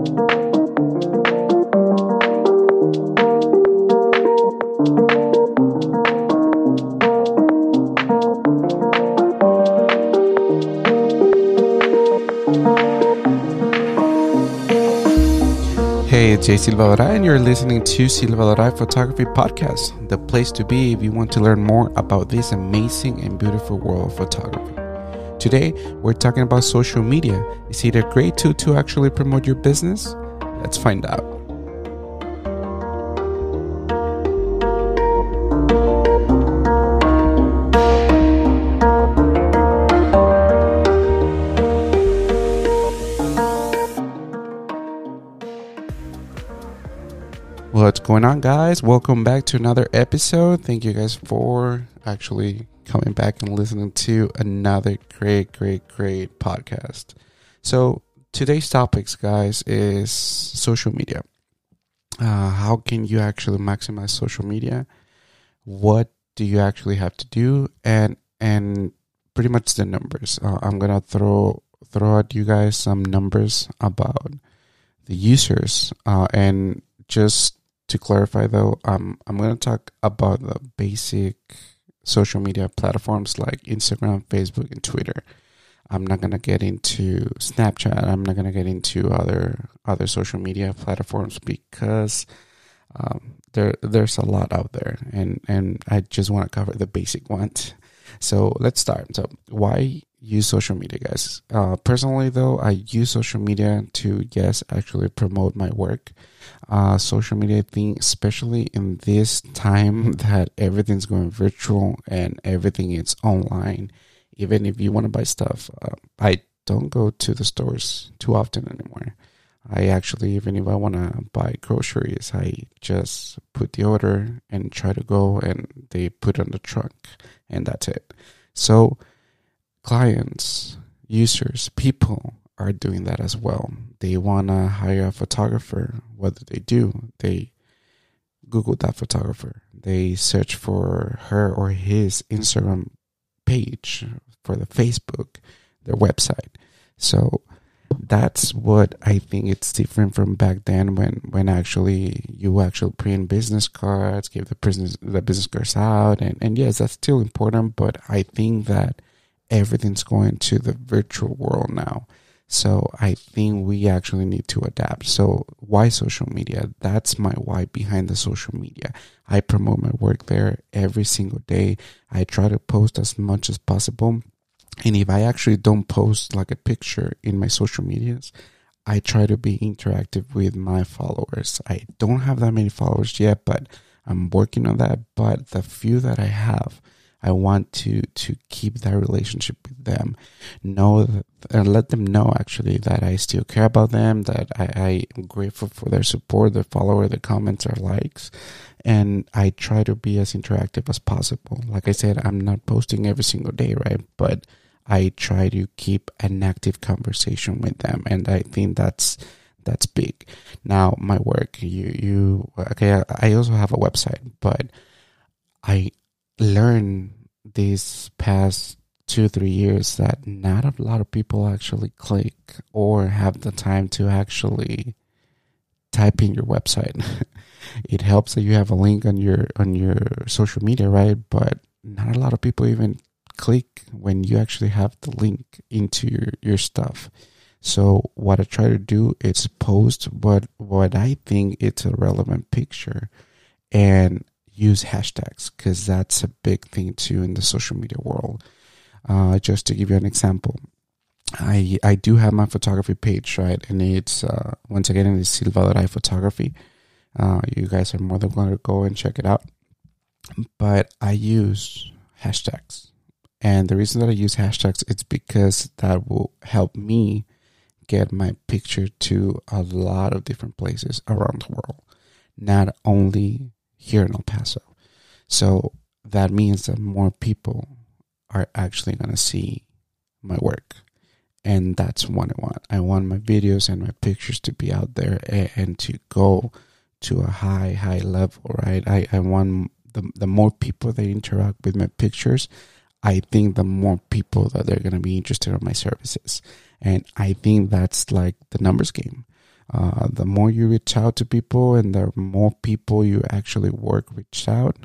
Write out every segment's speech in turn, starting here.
Hey, it's Jay Silva Doray, and you're listening to Silva Doray Photography Podcast, the place to be if you want to learn more about this amazing and beautiful world of photography. Today, we're talking about social media. Is it a great tool to actually promote your business? Let's find out. What's going on, guys? Welcome back to another episode. Thank you guys for actually coming back and listening to another great, great, great podcast. So, today's topics, guys, is social media. Uh, how can you actually maximize social media? What do you actually have to do? And and pretty much the numbers. Uh, I'm gonna throw throw at you guys some numbers about the users uh, and just to clarify though, um, I'm to talk about the basic social media platforms like Instagram, Facebook, and Twitter. I'm not to get into Snapchat. I'm not to get into other other social media platforms because um, there there's a lot out there, and and I just want to cover the basic ones. So let's start. So why use social media, guys? Uh, personally, though, I use social media to yes, actually promote my work. Uh, social media thing, especially in this time that everything's going virtual and everything is online. Even if you want to buy stuff, uh, I don't go to the stores too often anymore. I actually, even if I want to buy groceries, I just put the order and try to go and they put on the truck, and that's it. So, clients, users, people are doing that as well. They want to hire a photographer. What do they do? They Google that photographer. They search for her or his Instagram page, for the Facebook, their website. So, that's what I think it's different from back then when when actually you actually print business cards, give the business the business cards out, and and yes, that's still important. But I think that everything's going to the virtual world now. So I think we actually need to adapt. So why social media? That's my why behind the social media. I promote my work there every single day. I try to post as much as possible and if I actually don't post like a picture in my social medias, I try to be interactive with my followers. I don't have that many followers yet, but I'm working on that. But the few that I have, I want to to keep that relationship with them. Know and let them know actually that I still care about them. That I, I am grateful for their support, their follower, their comments, or likes, and I try to be as interactive as possible. Like I said, I'm not posting every single day, right? But I try to keep an active conversation with them, and I think that's that's big. Now, my work, you you okay? I also have a website, but I learned these past two three years that not a lot of people actually click or have the time to actually type in your website. it helps that you have a link on your on your social media, right? But not a lot of people even click when you actually have the link into your, your stuff. So what I try to do is post what what I think it's a relevant picture and use hashtags because that's a big thing too in the social media world. Uh, just to give you an example, I I do have my photography page right, and it's uh, once again it's Silva Doray Photography. Uh, you guys are more than welcome to go and check it out. But I use hashtags and the reason that I use hashtags it's because that will help me get my picture to a lot of different places around the world, not only here in El Paso. So that means that more people are actually going to see my work. And that's what I want. I want my videos and my pictures to be out there and, and to go to a high, high level, right? I, I want the, the more people that interact with my pictures, I think the more people that they're going to be interested in my services. And I think that's like the numbers game. Uh, the more you reach out to people and the more people you actually work reach out,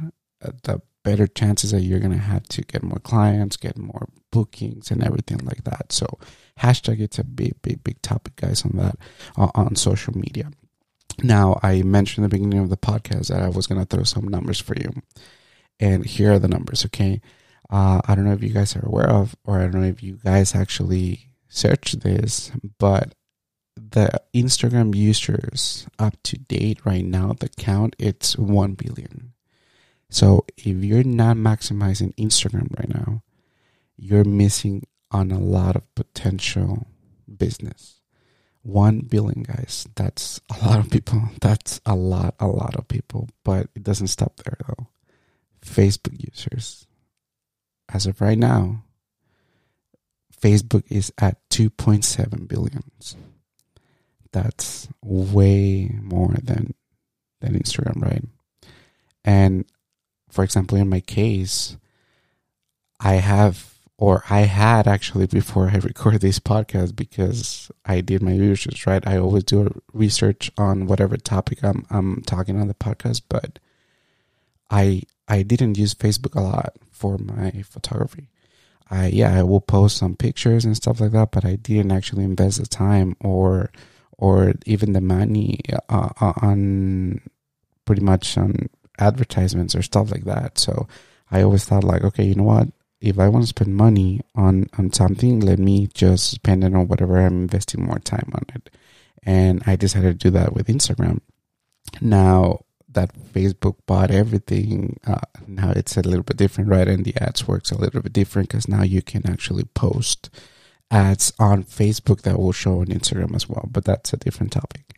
uh, the better chances that you're gonna have to get more clients, get more bookings, and everything like that. So hashtag it's a big, big, big topic, guys, on that uh, on social media. Now, I mentioned in the beginning of the podcast that I was gonna throw some numbers for you, and here are the numbers. Okay, uh, I don't know if you guys are aware of, or I don't know if you guys actually search this, but the Instagram users up to date right now, the count it's 1 billion. So if you're not maximizing Instagram right now, you're missing on a lot of potential business. 1 billion guys, that's a lot of people. That's a lot, a lot of people, but it doesn't stop there though. Facebook users, as of right now, Facebook is at 2.7 billions that's way more than than Instagram, right? And for example, in my case, I have or I had actually before I recorded this podcast because I did my research, right? I always do research on whatever topic I'm I'm talking on the podcast, but I I didn't use Facebook a lot for my photography. I yeah, I will post some pictures and stuff like that, but I didn't actually invest the time or or even the money uh, uh, on pretty much on advertisements or stuff like that. So I always thought like, okay, you know what? If I want to spend money on on something, let me just spend it on whatever I'm investing more time on it. And I decided to do that with Instagram. Now that Facebook bought everything, uh, now it's a little bit different, right? And the ads works a little bit different because now you can actually post ads on Facebook that will show on Instagram as well, but that's a different topic.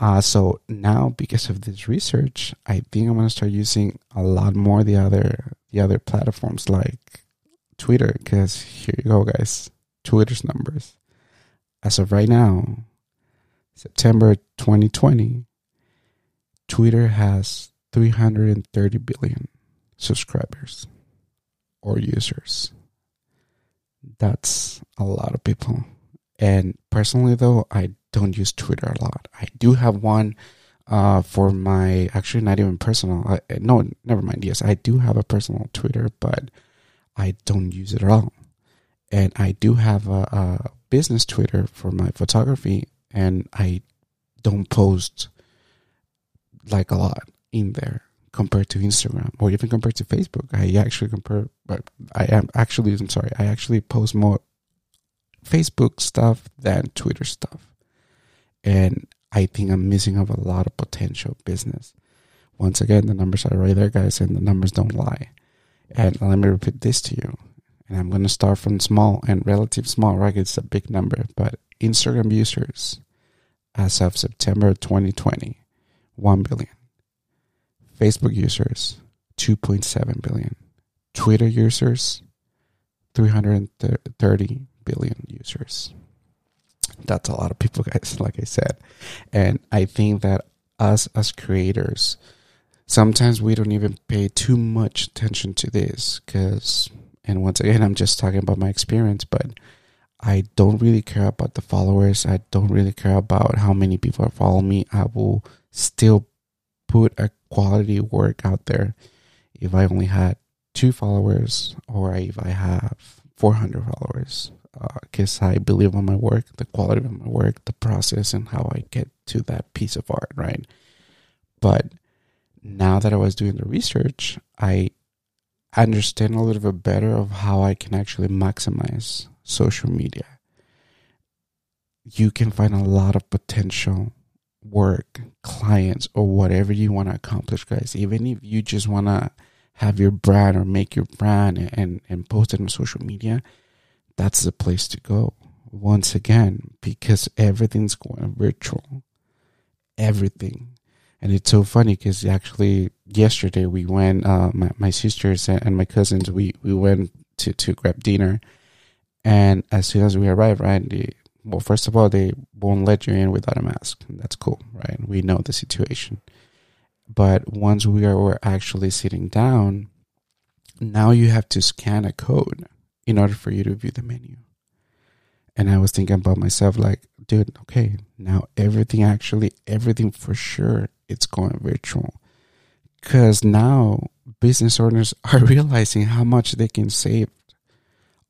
Uh, so now, because of this research, I think I'm gonna start using a lot more the other the other platforms like Twitter. Because here you go, guys, Twitter's numbers. As of right now, September 2020, Twitter has 330 billion subscribers or users that's a lot of people. And personally, though, I don't use Twitter a lot. I do have one uh, for my actually not even personal. I, no, never mind. Yes, I do have a personal Twitter, but I don't use it at all. And I do have a, a business Twitter for my photography, and I don't post like a lot in there compared to Instagram or even compared to Facebook. I actually compare, but I am actually, I'm sorry, I actually post more Facebook stuff than Twitter stuff. And I think I'm missing of a lot of potential business. Once again, the numbers are right there, guys, and the numbers don't lie. And let me repeat this to you. And I'm going to start from small and relative small, right? It's a big number, but Instagram users as of September 2020, 1 billion. Facebook users, 2.7 billion. Twitter users, 330 billion users. That's a lot of people, guys, like I said. And I think that us as creators, sometimes we don't even pay too much attention to this because, and once again, I'm just talking about my experience, but I don't really care about the followers. I don't really care about how many people follow me. I will still put a quality work out there if I only had two followers or if I have 400 followers. Because uh, I believe on my work, the quality of my work, the process, and how I get to that piece of art, right? But now that I was doing the research, I understand a little bit better of how I can actually maximize social media. You can find a lot of potential work, clients, or whatever you want to accomplish, guys. Even if you just want to have your brand or make your brand and, and, post it on social media, that's the place to go. Once again, because everything's going virtual. Everything. And it's so funny because actually yesterday we went, uh, my, my sisters and my cousins, we, we went to, to grab dinner. And as soon as we arrived, right, the, well, first of all, they won't let you in without a mask. That's cool, right? We know the situation. But once we are we're actually sitting down, now you have to scan a code in order for you to view the menu. And I was thinking about myself like, dude, okay, now everything actually, everything for sure, it's going virtual. Because now business owners are realizing how much they can save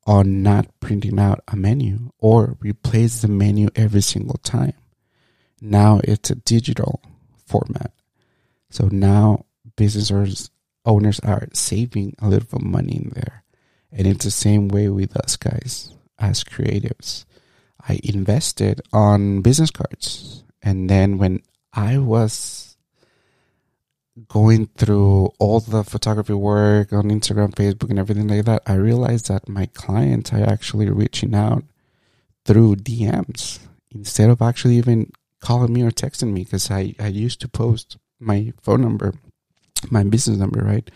on not printing out a menu or replace the menu every single time. Now it's a digital format. So now business owners, owners are saving a little bit of money in there. And it's the same way with us guys as creatives. I invested on business cards. And then when I was going through all the photography work on Instagram, Facebook, and everything like that, I realized that my clients are actually reaching out through DMs instead of actually even calling me or texting me because I, I used to post my phone number, my business number, right,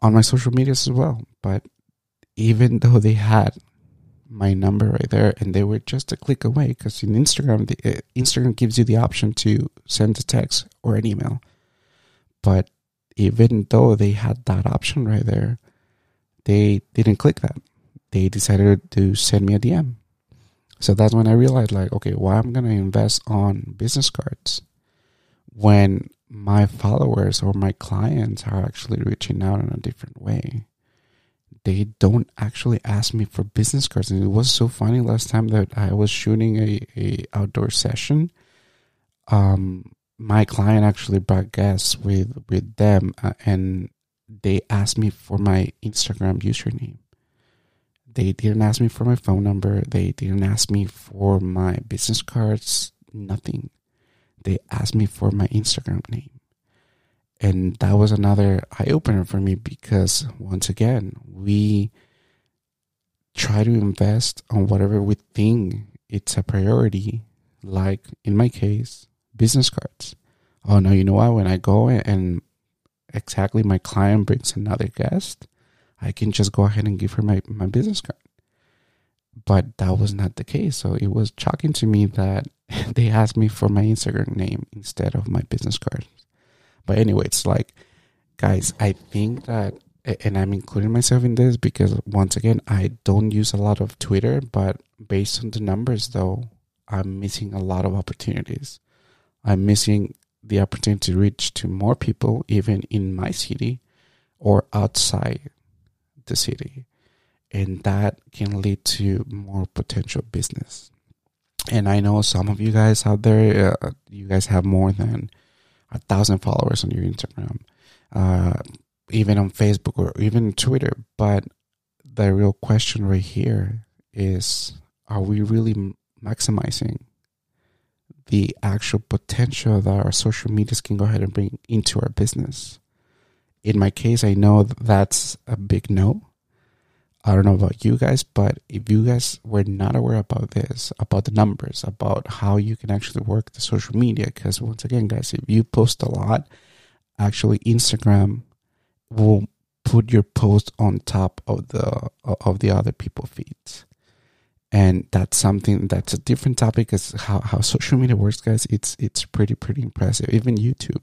on my social medias as well. But even though they had my number right there and they were just a click away because in Instagram, the, uh, Instagram gives you the option to send a text or an email but even though they had that option right there, they didn't click that. They decided to send me a DM. So that's when I realized, like, okay, why I'm gonna invest on business cards when my followers or my clients are actually reaching out in a different way. They don't actually ask me for business cards, and it was so funny last time that I was shooting a, a outdoor session. Um, my client actually brought guests with with them, uh, and they asked me for my Instagram username. They didn't ask me for my phone number. They didn't ask me for my business cards. Nothing. They asked me for my Instagram name. And that was another eye opener for me because once again, we try to invest on whatever we think it's a priority. Like in my case, business cards. Oh no, you know what? When I go and exactly my client brings another guest, I can just go ahead and give her my, my business card. But that was not the case. So it was shocking to me that they asked me for my Instagram name instead of my business card. But anyway, it's like, guys, I think that, and I'm including myself in this because once again, I don't use a lot of Twitter, but based on the numbers though, I'm missing a lot of opportunities. I'm missing the opportunity to reach to more people, even in my city or outside the city. And that can lead to more potential business. And I know some of you guys out there, uh, you guys have more than a thousand followers on your Instagram, uh, even on Facebook or even Twitter. But the real question right here is are we really maximizing the actual potential that our social medias can go ahead and bring into our business. In my case, I know that's a big no. I don't know about you guys, but if you guys were not aware about this, about the numbers, about how you can actually work the social media, because once again, guys, if you post a lot, actually Instagram will put your post on top of the of the other people feeds and that's something that's a different topic is how, how social media works guys. It's it's pretty pretty impressive. Even youtube.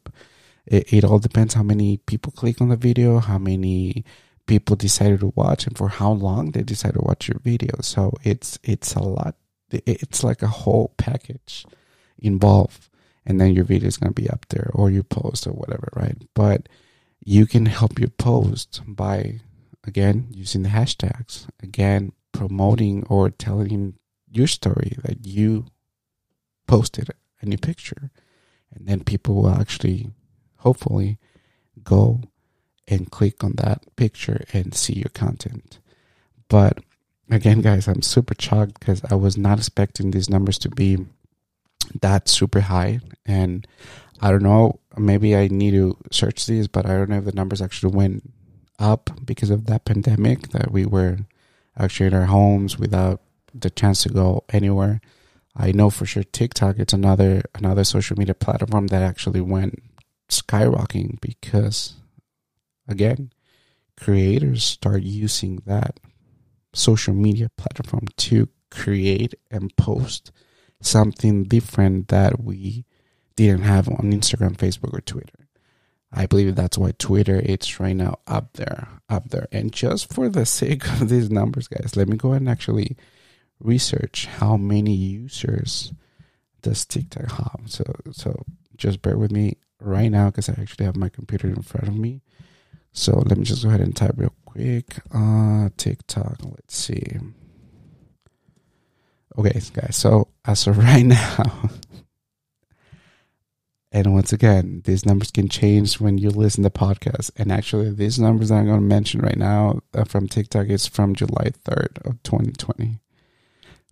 It, it all depends how many people click on the video how many people decided to watch and for how long they decide to watch your video. So it's it's a lot. It's like a whole package involved. And then your video is going to be up there or you post or whatever right? But you can help your post by again using the hashtags. Again promoting or telling your story that you posted a new picture and then people will actually hopefully go and click on that picture and see your content. But again guys i'm super shocked because i was not expecting these numbers to be that super high and i don't know maybe i need to search these but i don't know if the numbers actually went up because of that pandemic that we were actually in our homes without the chance to go anywhere. I know for sure TikTok it's another another social media platform that actually went skyrocketing because again, creators start using that social media platform to create and post something different that we didn't have on Instagram, Facebook, or Twitter. I believe that's why Twitter it's right now up there, up there. And just for the sake of these numbers, guys, let me go and actually research how many users does TikTok have. So so just bear with me right now because I actually have my computer in front of me. So let me just go ahead and type real quick. Uh, TikTok. Let's see. Okay, guys. So as of right now, and once again, these numbers can change when you listen to podcasts. And actually, these numbers I'm going to mention right now uh, from TikTok is from July 3rd of 2020.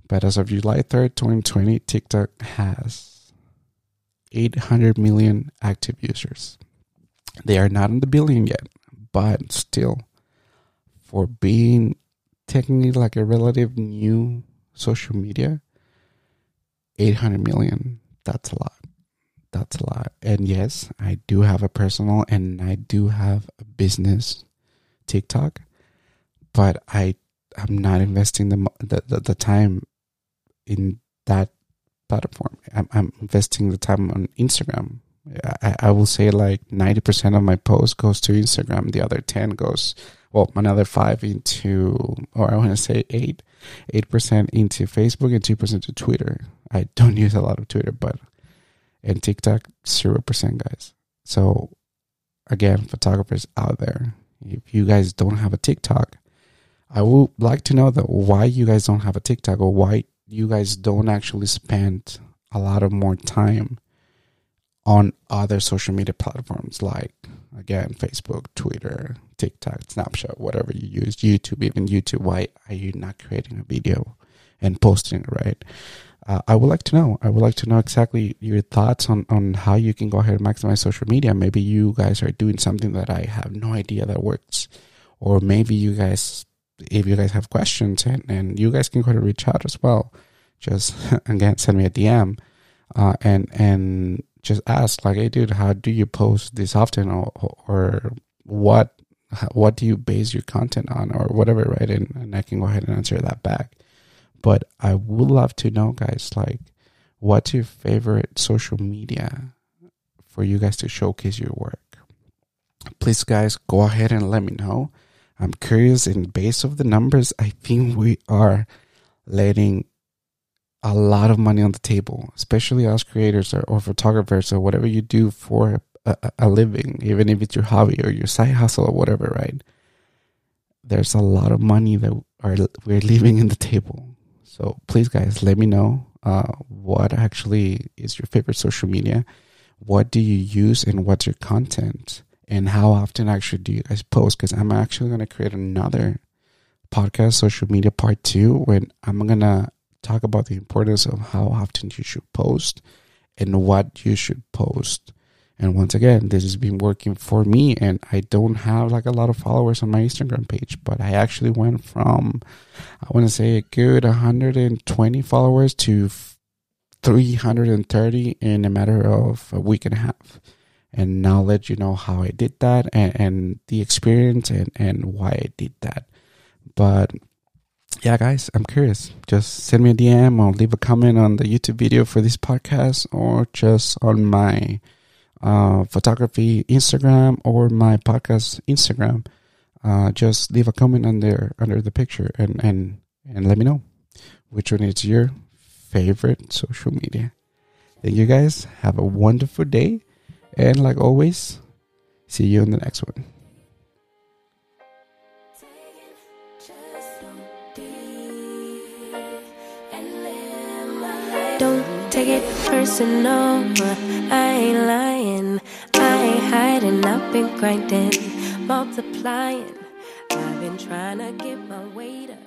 But as of July 3rd, 2020, TikTok has 800 million active users. They are not in the billion yet, but still, for being technically like a relative new social media, 800 million, that's a lot. That's a lot. And yes, I do have a personal and I do have a business TikTok, but I I'm not investing the the, the, the time in that platform. I'm, I'm investing the time on Instagram. I, I will say like 90% of my post goes to Instagram. The other 10 goes, well, another five into, or I want to say eight, 8% into Facebook and 2% to Twitter. I don't use a lot of Twitter, but, and TikTok, 0%, guys. So again, photographers out there, if you guys don't have a TikTok, I would like to know that why you guys don't have a TikTok or why you guys don't actually spend a lot of more time on other social media platforms like again Facebook, Twitter, TikTok, Snapchat, whatever you use, YouTube, even YouTube. Why are you not creating a video and posting it right? Uh, I would like to know. I would like to know exactly your thoughts on, on how you can go ahead and maximize social media. Maybe you guys are doing something that I have no idea that works, or maybe you guys if you guys have questions and, and you guys can go to reach out as well, just again send me a DM uh, and and just ask like, hey, dude, how do you post this often, or, or what what do you base your content on, or whatever, right? And, and I can go ahead and answer that back. But I would love to know, guys, like, what's your favorite social media for you guys to showcase your work? Please, guys, go ahead and let me know. I'm curious, in base of the numbers, I think we are letting a lot of money on the table, especially as creators or, or photographers or whatever you do for a, a, living, even if it's your hobby or your side hustle or whatever, right? There's a lot of money that are we're leaving in the table. So please, guys, let me know uh, what actually is your favorite social media. What do you use and what's your content? and how often actually do you guys post? Because I'm actually going to create another podcast, social media part two, when I'm going to talk about the importance of how often you should post and what you should post. And once again, this has been working for me, and I don't have like a lot of followers on my Instagram page, but I actually went from, I want to say, a good 120 followers to 330 in a matter of a week and a half and now let you know how I did that and, and the experience and, and why I did that. But yeah, guys, I'm curious. Just send me a DM or leave a comment on the YouTube video for this podcast or just on my uh, photography Instagram or my podcast Instagram. Uh, just leave a comment under under the picture and, and, and let me know which one is your favorite social media. Thank you guys. Have a wonderful day and like always, see you in the next one. It personal. I ain't lying. I ain't hiding. I've been grinding, multiplying. I've been trying to get my weight up,